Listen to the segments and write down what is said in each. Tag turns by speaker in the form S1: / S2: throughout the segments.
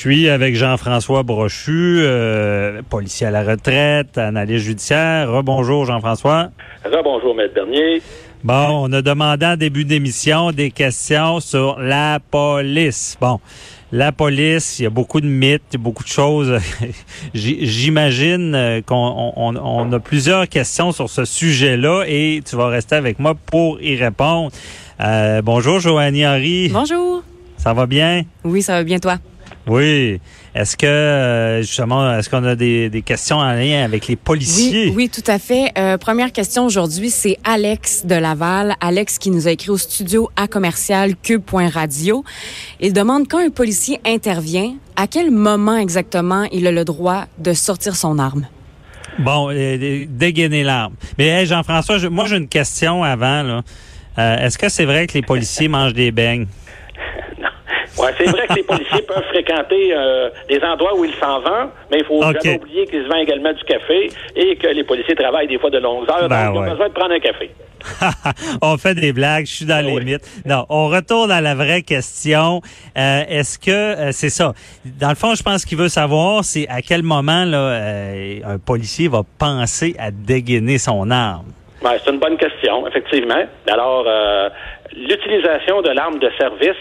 S1: suis avec Jean-François Brochu, euh, policier à la retraite, analyste judiciaire. Rebonjour Jean-François.
S2: Bonjour Maître Bernier.
S1: Bon, on a demandé en début d'émission des questions sur la police. Bon, la police, il y a beaucoup de mythes, beaucoup de choses. J'imagine euh, qu'on on, a plusieurs questions sur ce sujet-là et tu vas rester avec moi pour y répondre. Euh, bonjour Joanie Henry.
S3: Bonjour.
S1: Ça va bien?
S3: Oui, ça va bien toi?
S1: Oui. Est-ce que euh, justement, est-ce qu'on a des, questions en lien avec les policiers?
S3: Oui, tout à fait. Euh, première question aujourd'hui, c'est Alex de Laval. Alex qui nous a écrit au studio à commercial cube.radio. Il demande quand un policier intervient, à quel moment exactement il a le droit de sortir son arme?
S1: Bon, euh, dégainer l'arme. Mais Jean-François, moi j'ai une question avant. Là. est-ce que c'est vrai que les policiers mangent des beignes?
S2: Ouais, c'est vrai que les policiers peuvent fréquenter euh, des endroits où ils s'en vendent, mais il faut jamais oublier qu'ils se vendent également du café et que les policiers travaillent des fois de longues heures, ben donc ils ont besoin de prendre un café.
S1: on fait des blagues, je suis dans les mythes. Non, on retourne à la vraie question. Euh, est-ce que euh, c'est ça Dans le fond, je pense qu'il veut savoir c'est à quel moment là un policier va penser à dégainer son arme.
S2: Ouais, c'est une bonne question, effectivement. Alors, l'utilisation de l'arme de service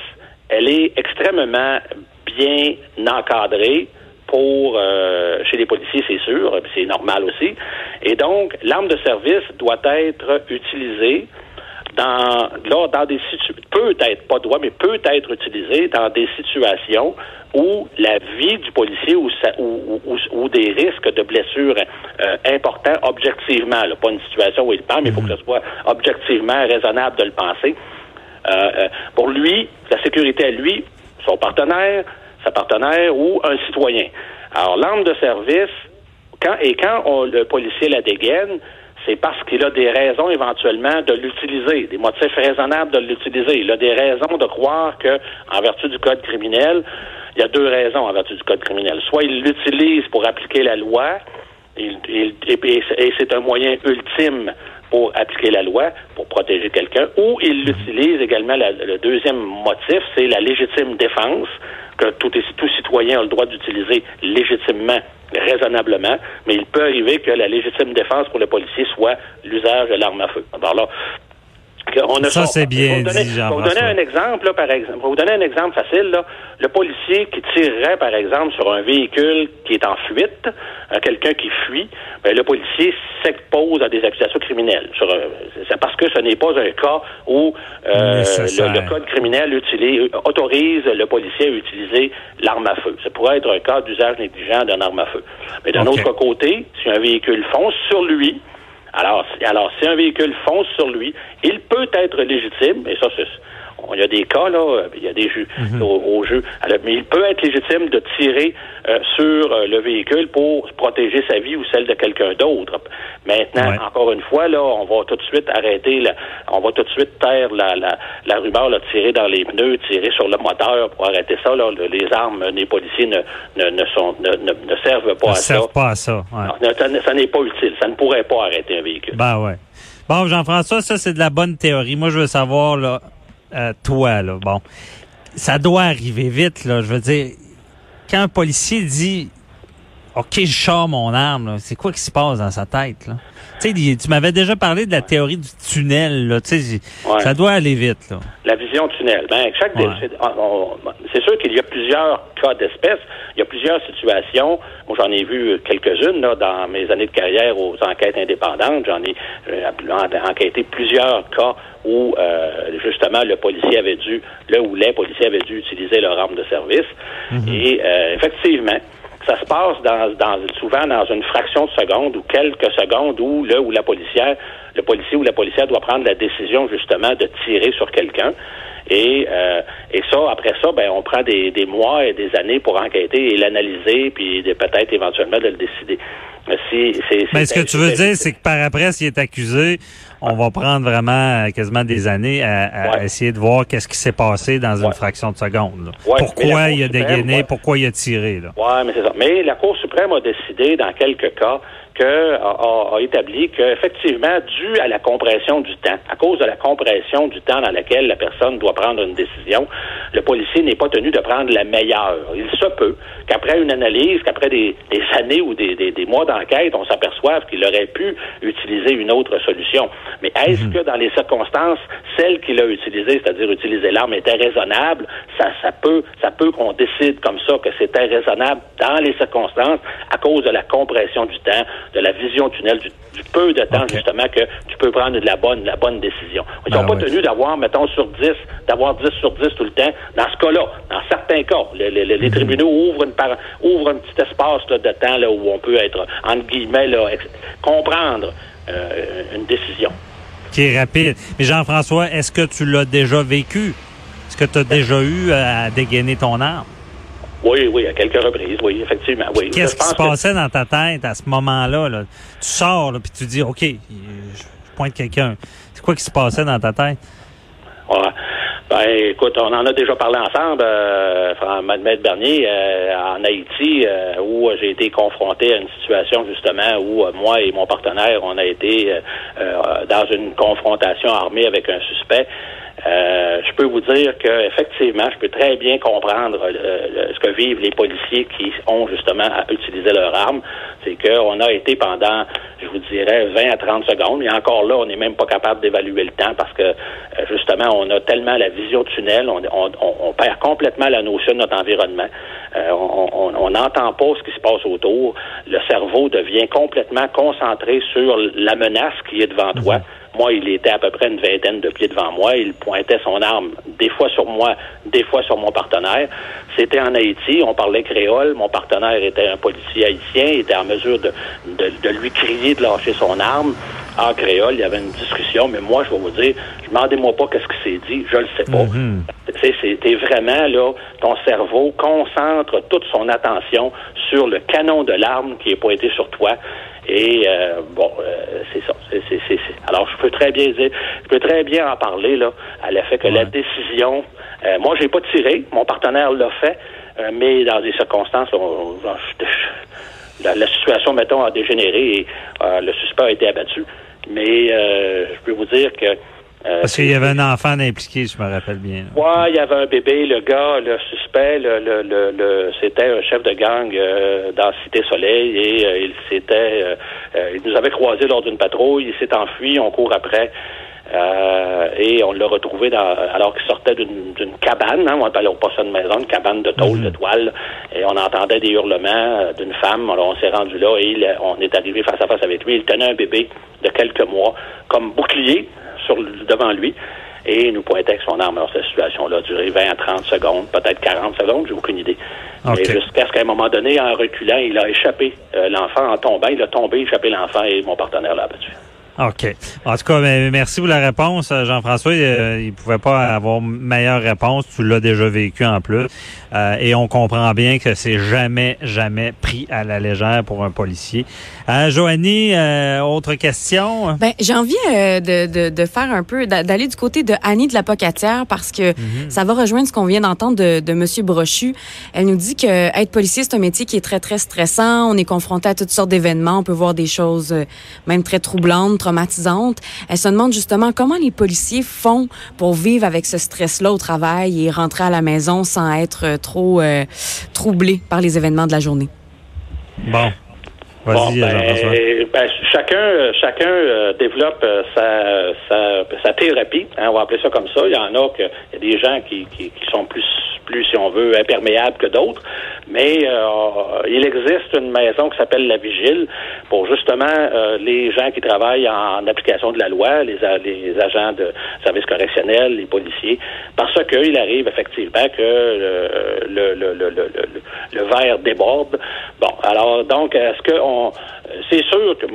S2: elle est extrêmement bien encadrée pour euh, chez les policiers, c'est sûr, c'est normal aussi. Et donc, l'arme de service doit être utilisée dans, là, dans des peut être, pas doit, mais peut être utilisée dans des situations où la vie du policier ou, ou, ou, des risques de blessures euh, importants objectivement, là, pas une situation où il parle, mais il faut que ce soit objectivement raisonnable de le penser. Euh, euh, pour lui, la sécurité à lui, son partenaire, sa partenaire ou un citoyen. Alors, l'arme de service, quand, et quand le policier la dégaine, c'est parce qu'il a des raisons éventuellement de l'utiliser, des motifs raisonnables de l'utiliser. Il a des raisons de croire que, en vertu du code criminel, il y a deux raisons en vertu du code criminel. Soit il l'utilise pour appliquer la loi, et c'est un moyen ultime pour appliquer la loi, pour protéger quelqu'un, ou il l'utilise également, le deuxième motif, c'est la légitime défense, que tout, tout citoyen a le droit d'utiliser légitimement, raisonnablement, mais il peut arriver que la légitime défense pour le policier soit l'usage de l'arme à feu. Alors là,
S1: ça, c'est bien dit,
S2: Jean vous donner un exemple, par exemple. vous donner un exemple facile. Là. Le policier qui tirerait, par exemple, sur un véhicule qui est en fuite, euh, quelqu'un qui fuit, ben, le policier s'expose à des accusations criminelles. Euh, c'est parce que ce n'est pas un cas où euh, le, code criminel utilise, autorise le policier à utiliser l'arme à feu. Ça pourrait être un cas d'usage négligent d'une arme à feu. Mais d'un autre côté, si un véhicule fonce sur lui, alors, alors, si un véhicule fonce sur lui, il peut être légitime, et ça, c'est il y a des cas, là, il y a des jeux mhm. au, jeu. mais il peut être légitime de tirer euh, sur euh, le véhicule pour protéger sa vie ou celle de quelqu'un d'autre. Maintenant, encore une fois, là, on va tout de suite arrêter, on va tout de suite taire la, la, la rumeur, là, tirer dans les pneus, tirer sur le moteur pour arrêter ça. Là, les armes des policiers ne, ne, ne, sont, ne, ne, servent pas à
S1: servent ça. pas à ça.
S2: ça, n'est pas utile. Ça ne pourrait pas arrêter un véhicule.
S1: Ben ouais. Bon, Jean-François, ça, c'est de la bonne théorie. Moi, je veux savoir, là, euh, toi, là, bon, ça doit arriver vite, là. Je veux dire, quand un policier dit OK, je sors mon arme, c'est quoi qui se passe dans sa tête, là? Tu sais, tu m'avais déjà parlé de la théorie du tunnel, là. Tu sais, ça doit aller vite, là.
S2: La vision tunnel. Ben, chaque c'est sûr qu'il y a plusieurs cas d'espèces. Il y a plusieurs situations. Moi, j'en ai vu quelques-unes, là, dans mes années de carrière aux enquêtes indépendantes. J'en ai euh, enquêté plusieurs cas où euh, justement le policier avait dû, là où les policiers avaient dû utiliser leur arme de service. Mhm. Et euh, effectivement, ça se passe dans, dans, souvent dans une fraction de seconde ou quelques secondes où là où la policière, le policier ou la policière doit prendre la décision justement de tirer sur quelqu'un. Et, euh, et ça, après ça, ben, on prend des, des mois et des années pour enquêter et l'analyser, puis peut-être éventuellement de le décider.
S1: Si, c'est, Mais ce que tu veux dire, c'est que par après, s'il est accusé, on va prendre vraiment euh, quasiment des années à, essayer de voir qu'est-ce qui s'est passé dans une fraction de seconde. pourquoi il a dégainé, pourquoi il a tiré.
S2: Oui, mais c'est ça. Mais la Cour suprême a décidé, dans quelques cas, que, a, a établi qu'effectivement, dû à la compression du temps, à cause de la compression du temps dans laquelle la personne doit prendre une décision, le policier n'est pas tenu de prendre la meilleure. Il se peut qu'après une analyse, qu'après des, années ou des, mois d'enquête, on s'aperçoive qu'il aurait pu utiliser une autre solution. Mais est-ce mhm. que dans les circonstances, celle qu'il a utilisée, c'est-à-dire utiliser l'arme, était raisonnable? Ça, ça peut, ça peut qu'on décide comme ça que c'était raisonnable dans les circonstances à cause de la compression du temps, de la vision tunnel, du, peu de temps justement que tu peux prendre de la bonne, la bonne décision. Ils ne sont ben pas tenus d'avoir, mettons, sur 10, d'avoir 10 sur 10 tout le temps. Dans ce cas-là, dans certains cas, les, mhm. tribunaux ouvrent, une ouvrent un petit espace de temps là, où on peut être, entre guillemets, là, comprendre euh, une décision.
S1: Qui est rapide. Mais Jean-François, est-ce que tu l'as déjà vécu? Est-ce que tu as déjà eu à dégainer ton arme?
S2: Oui, oui, à quelques reprises, oui, effectivement. Oui.
S1: Qu'est-ce qui se passait dans ta tête à ce moment-là? Là? Tu sors, là, puis tu dis, OK, je pointe quelqu'un. C'est quoi qui se passait dans ta tête?
S2: Ouais. Ben, écoute, on en a déjà parlé ensemble, euh, Maître Bernier, euh, en Haïti, euh, où j'ai été confronté à une situation justement où euh, moi et mon partenaire, on a été dans une confrontation armée avec un suspect. Euh, je peux vous dire que effectivement, je peux très bien comprendre euh, ce que vivent les policiers qui ont justement à utiliser leur arme. C'est qu'on a été pendant, je vous dirais, 20 à 30 secondes. Et encore là, on n'est même pas capable d'évaluer le temps parce que euh, justement, on a tellement la vision tunnel, on, on, on perd complètement la notion de notre environnement. on n'entend pas ce qui se passe autour. Le cerveau devient complètement concentré sur la menace qui est devant toi. Moi, il était à peu près une vingtaine de pieds devant moi. Il pointait son arme des fois sur moi, des fois sur mon partenaire. C'était en Haïti, on parlait créole. Mon partenaire était un policier haïtien, il était en mesure de, de, lui crier de lâcher son arme en créole. Il y avait une discussion, mais moi, je vais vous dire, demandez-moi pas qu'est-ce qui s'est dit, je le sais pas. Mm C'était vraiment là, ton cerveau concentre toute son attention sur le canon de l'arme qui est pointé sur toi. Et euh, bon, euh, c'est ça. C'est, Alors, je peux très bien dire, je peux très bien en parler là, à l'effet que la décision. Euh, moi, j'ai pas tiré, mon partenaire l'a fait, mais dans des circonstances, la, situation, mettons, a dégénéré et le suspect a été abattu. Mais je peux vous dire que
S1: euh, Parce qu'il y avait un enfant impliqué, je me rappelle bien.
S2: Oui, il y avait un bébé, le gars, le suspect, le, le, le, c'était un chef de gang euh, dans Cité Soleil et euh, il s'était il nous avait croisé lors d'une patrouille, il s'est enfui, on court après. et on l'a retrouvé dans, alors qu'il sortait d'une cabane, hein, on appelle pas ça une maison, une cabane de tôle, mhm. de toile, et on entendait des hurlements d'une femme. Alors on s'est rendu là et on est arrivé face à face avec lui. Il tenait un bébé de quelques mois comme bouclier devant lui et nous pointait avec son arme. Alors, cette situation-là a duré 20 à 30 secondes, peut-être 40 secondes, j'ai aucune idée. Mais jusqu'à ce qu'à un moment donné, en reculant, il a échappé euh, l'enfant en tombant. Il a tombé, échappé l'enfant et mon partenaire l'a abattu.
S1: OK. En tout cas, merci pour la réponse, euh, Jean-François. Euh, il ne pouvait pas avoir meilleure réponse. Tu l'as déjà vécu en plus. Euh, et on comprend bien que c'est jamais, jamais pris à la légère pour un policier. Euh, Joanie, autre question?
S3: Ben, j'ai envie de, de, de, faire un peu, d'aller du côté de Annie de la Pocatière parce que mhm. ça va rejoindre ce qu'on vient d'entendre de, de Monsieur Brochu. Elle nous dit que être policier, c'est un métier qui est très, très stressant. On est confronté à toutes sortes d'événements. On peut voir des choses même très troublantes, elle se demande justement comment les policiers font pour vivre avec ce stress-là au travail et rentrer à la maison sans être trop euh, troublé par les événements de la journée.
S1: Bon. Vas-y, ben,
S2: ben, chacun, chacun euh, développe euh, sa, sa, thérapie, hein, on va appeler ça comme ça. Il y en a que il y a des gens qui, qui, qui sont plus plus, si on veut, imperméable que d'autres. Mais euh, il existe une maison qui s'appelle la Vigile pour justement euh, les gens qui travaillent en, application de la loi, les, les agents de service correctionnel, les policiers, parce qu'il arrive effectivement que le, le, le, le, le verre déborde. Bon, alors donc, est-ce que on c'est sûr que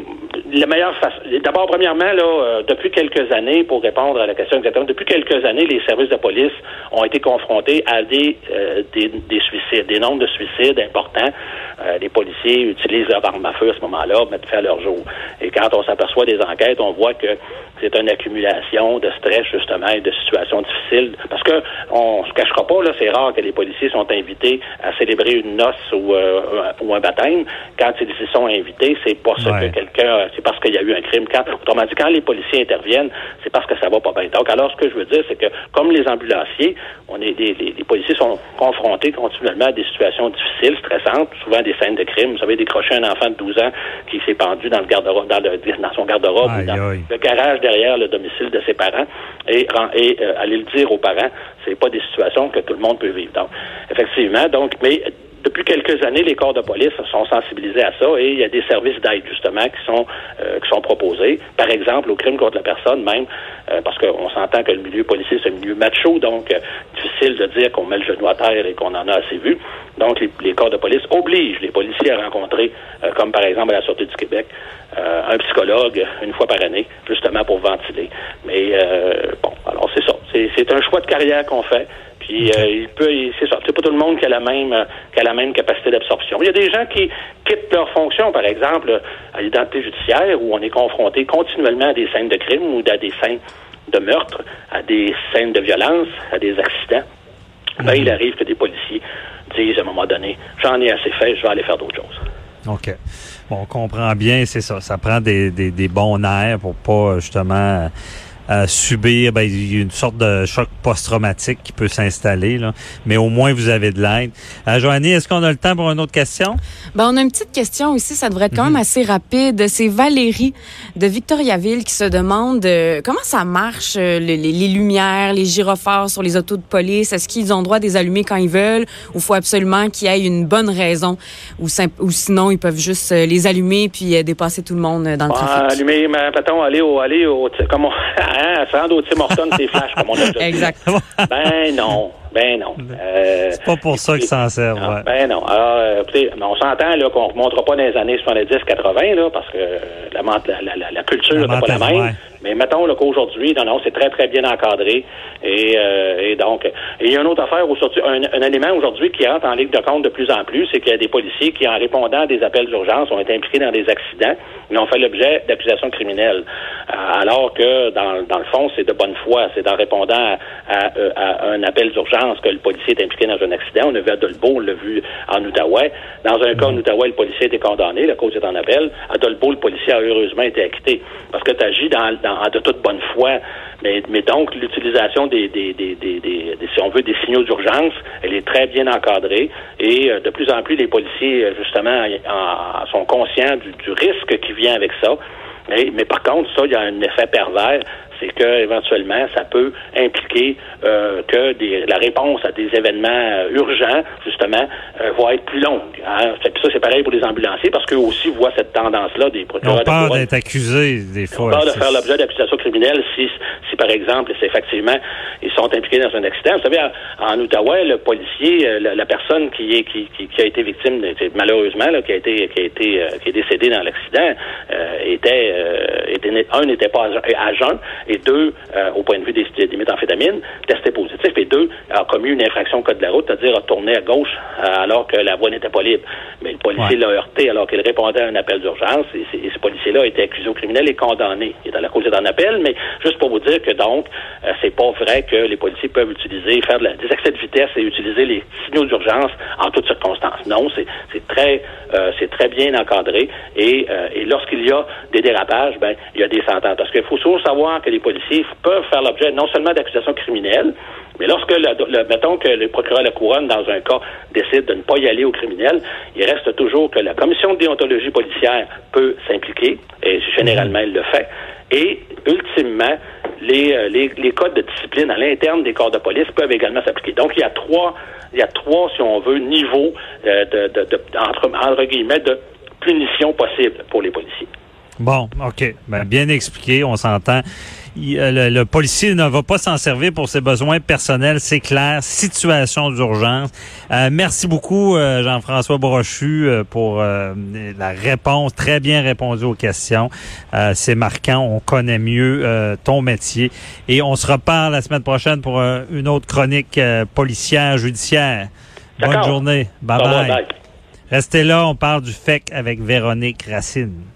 S2: la meilleure façon. D'abord, premièrement, là, euh, depuis quelques années, pour répondre à la question exactement, depuis quelques années, les services de police ont été confrontés à des, euh, des, des, suicides, des nombres de suicides importants. Euh, les policiers utilisent leur arme à feu à ce moment-là, mettent faire leur jour. Et quand on s'aperçoit des enquêtes, on voit que c'est une accumulation de stress, justement, et de situations difficiles. Parce que on se cachera pas, là, c'est rare que les policiers sont invités à célébrer une noce ou, euh, ou un baptême. Quand ils y sont invités, c'est parce que quelqu'un, c'est parce qu'il y a eu un crime. Quand, autrement dit, quand les policiers interviennent, c'est parce que ça va pas bien. Donc, alors, ce que je veux dire, c'est que, comme les ambulanciers, on est des, les, policiers sont confrontés continuellement à des situations difficiles, stressantes, souvent des scènes de crime. Vous savez, décrocher un enfant de 12 ans qui s'est pendu dans le garde-robe, dans, le, dans son garde-robe, dans le garage derrière le domicile de ses parents, et, et euh, aller le dire aux parents, c'est pas des situations que tout le monde peut vivre. Donc, effectivement, donc, mais depuis quelques années, les corps de police sont sensibilisés à ça et il y a des services d'aide justement qui sont euh, qui sont proposés. Par exemple, au crime contre la personne même, euh, parce qu'on s'entend que le milieu policier c'est un milieu macho, donc euh, difficile de dire qu'on met le genou à terre et qu'on en a assez vu. Donc les, corps de police obligent les policiers à rencontrer, comme par exemple à la Sûreté du Québec, un psychologue une fois par année, justement pour ventiler. Mais bon, alors c'est ça. C'est un choix de carrière qu'on fait. Puis euh, il peut, c'est ça. C'est pas tout le monde qui a la même, euh, qui a la même capacité d'absorption. Il y a des gens qui quittent leur fonction, par exemple, à l'identité judiciaire, où on est confronté continuellement à des scènes de crime ou à des scènes de meurtre, à des scènes de violence, à des accidents. Ben, il arrive que des policiers disent à un moment donné, j'en ai assez fait, je vais aller faire d'autres choses.
S1: OK. Bon, on comprend bien, c'est ça. Ça prend des, des, des bons nerfs pour pas justement à subir, ben, il y a une sorte de choc post-traumatique qui peut s'installer, là. mais au moins vous avez de l'aide. Euh, Joannie, est-ce qu'on a le temps pour une autre question?
S3: Ben, on a une petite question aussi, ça devrait être quand même mhm. assez rapide. C'est Valérie de Victoriaville qui se demande euh, comment ça marche, euh, les, les, lumières, les gyrophares sur les autos de police? Est-ce qu'ils ont droit de les allumer quand ils veulent ou faut absolument qu'il y ait une bonne raison ou, ou sinon ils peuvent juste les allumer puis dépasser tout le monde dans le trafic?
S2: Allumer, mais, aller au, aller au, comment hein, au Tim Horton ses flashs, comme on a dit.
S3: Exactement.
S2: Ben non. Ben non.
S1: Euh, c'est pas pour ça qu'ils s'en servent.
S2: ouais. Ben non. Alors, euh, écoutez, on s'entend là qu'on ne remontera pas dans les années 70-80 là, parce que la, la, la, la culture n'est pas la même. Mais mettons qu'aujourd'hui, non, non, c'est très, très bien encadré. Et, euh, et donc, il y a une autre affaire un, un élément aujourd'hui qui entre en ligne de compte de plus en plus, c'est qu'il y a des policiers qui, en répondant à des appels d'urgence, ont été impliqués dans des accidents et ont fait l'objet d'accusations criminelles. Euh, alors que, dans, dans le fond, c'est de bonne foi. C'est en répondant à, à, un appel d'urgence que le policier est impliqué dans un accident. On a vu à Dolbeau, on l'a vu en Outaouais. Dans un cas en Outaouais, le policier a été condamné, la cause est en appel. À Dolbeau, le policier a heureusement été acquitté. Parce que tu agis dans, dans de toute bonne foi. Mais, donc, l'utilisation des, si on veut, des signaux d'urgence, elle est très bien encadrée. Et euh, de plus en plus, les policiers, euh, justement, sont conscients du, du risque qui vient avec ça. Mais, mais par contre, ça, il y a un effet pervers c'est que éventuellement ça peut impliquer euh, que des, la réponse à des événements euh, urgents, justement, euh, va être plus longue. Hein. Ça, c'est pareil pour les ambulanciers parce qu'eux aussi voient cette tendance-là des procureurs.
S1: On peur d'être accusés des fois.
S2: On peur de faire l'objet d'accusations criminelles si, si, par exemple, c'est effectivement ils sont impliqués dans un accident. Vous savez, en, Outaouais, le policier, la, personne qui est qui, qui, a été victime, malheureusement, là, qui a été qui a été qui est décédé dans l'accident, était, était un n'était pas à jeun et deux, euh, au point de vue des, des méthamphétamines, testé positif, et deux, a commis une infraction au code de la route, c'est-à-dire a tourné à gauche euh, alors que la voie n'était pas libre. Mais le policier l'a heurté alors qu'il répondait à un appel d'urgence, et, ce policier-là a été accusé au criminel et condamné. Il est dans la cause d'un appel, mais juste pour vous dire que donc, euh, c'est pas vrai que les policiers peuvent utiliser, faire des accès de vitesse et utiliser les signaux d'urgence en toutes circonstances. Non, c'est très, c'est très bien encadré, et, et lorsqu'il y a des dérapages, ben, il y a des sentences. Parce qu'il faut toujours savoir que les policiers peuvent faire l'objet non seulement d'accusations criminelles, mais lorsque, le, mettons que le procureur de la couronne, dans un cas, décide de ne pas y aller au criminel, il reste toujours que la commission de déontologie policière peut s'impliquer, et généralement elle le fait, et ultimement, les, euh, les, les codes de discipline à l'interne des corps de police peuvent également s'appliquer. Donc, il y a trois, il y a trois, si on veut, niveaux euh, de, de, entre guillemets, de punition possible pour les policiers.
S1: Bon, OK. Ben, bien expliqué, on s'entend. Euh, le, policier ne va pas s'en servir pour ses besoins personnels, c'est clair. Situation d'urgence. Euh, merci beaucoup, euh, Jean-François Brochu, pour la réponse, très bien répondu aux questions. c'est marquant, on connaît mieux ton métier. Et on se reparle la semaine prochaine pour une autre chronique policière, judiciaire. Bonne journée. bye, bye. Restez là, on parle du FEC avec Véronique Racine.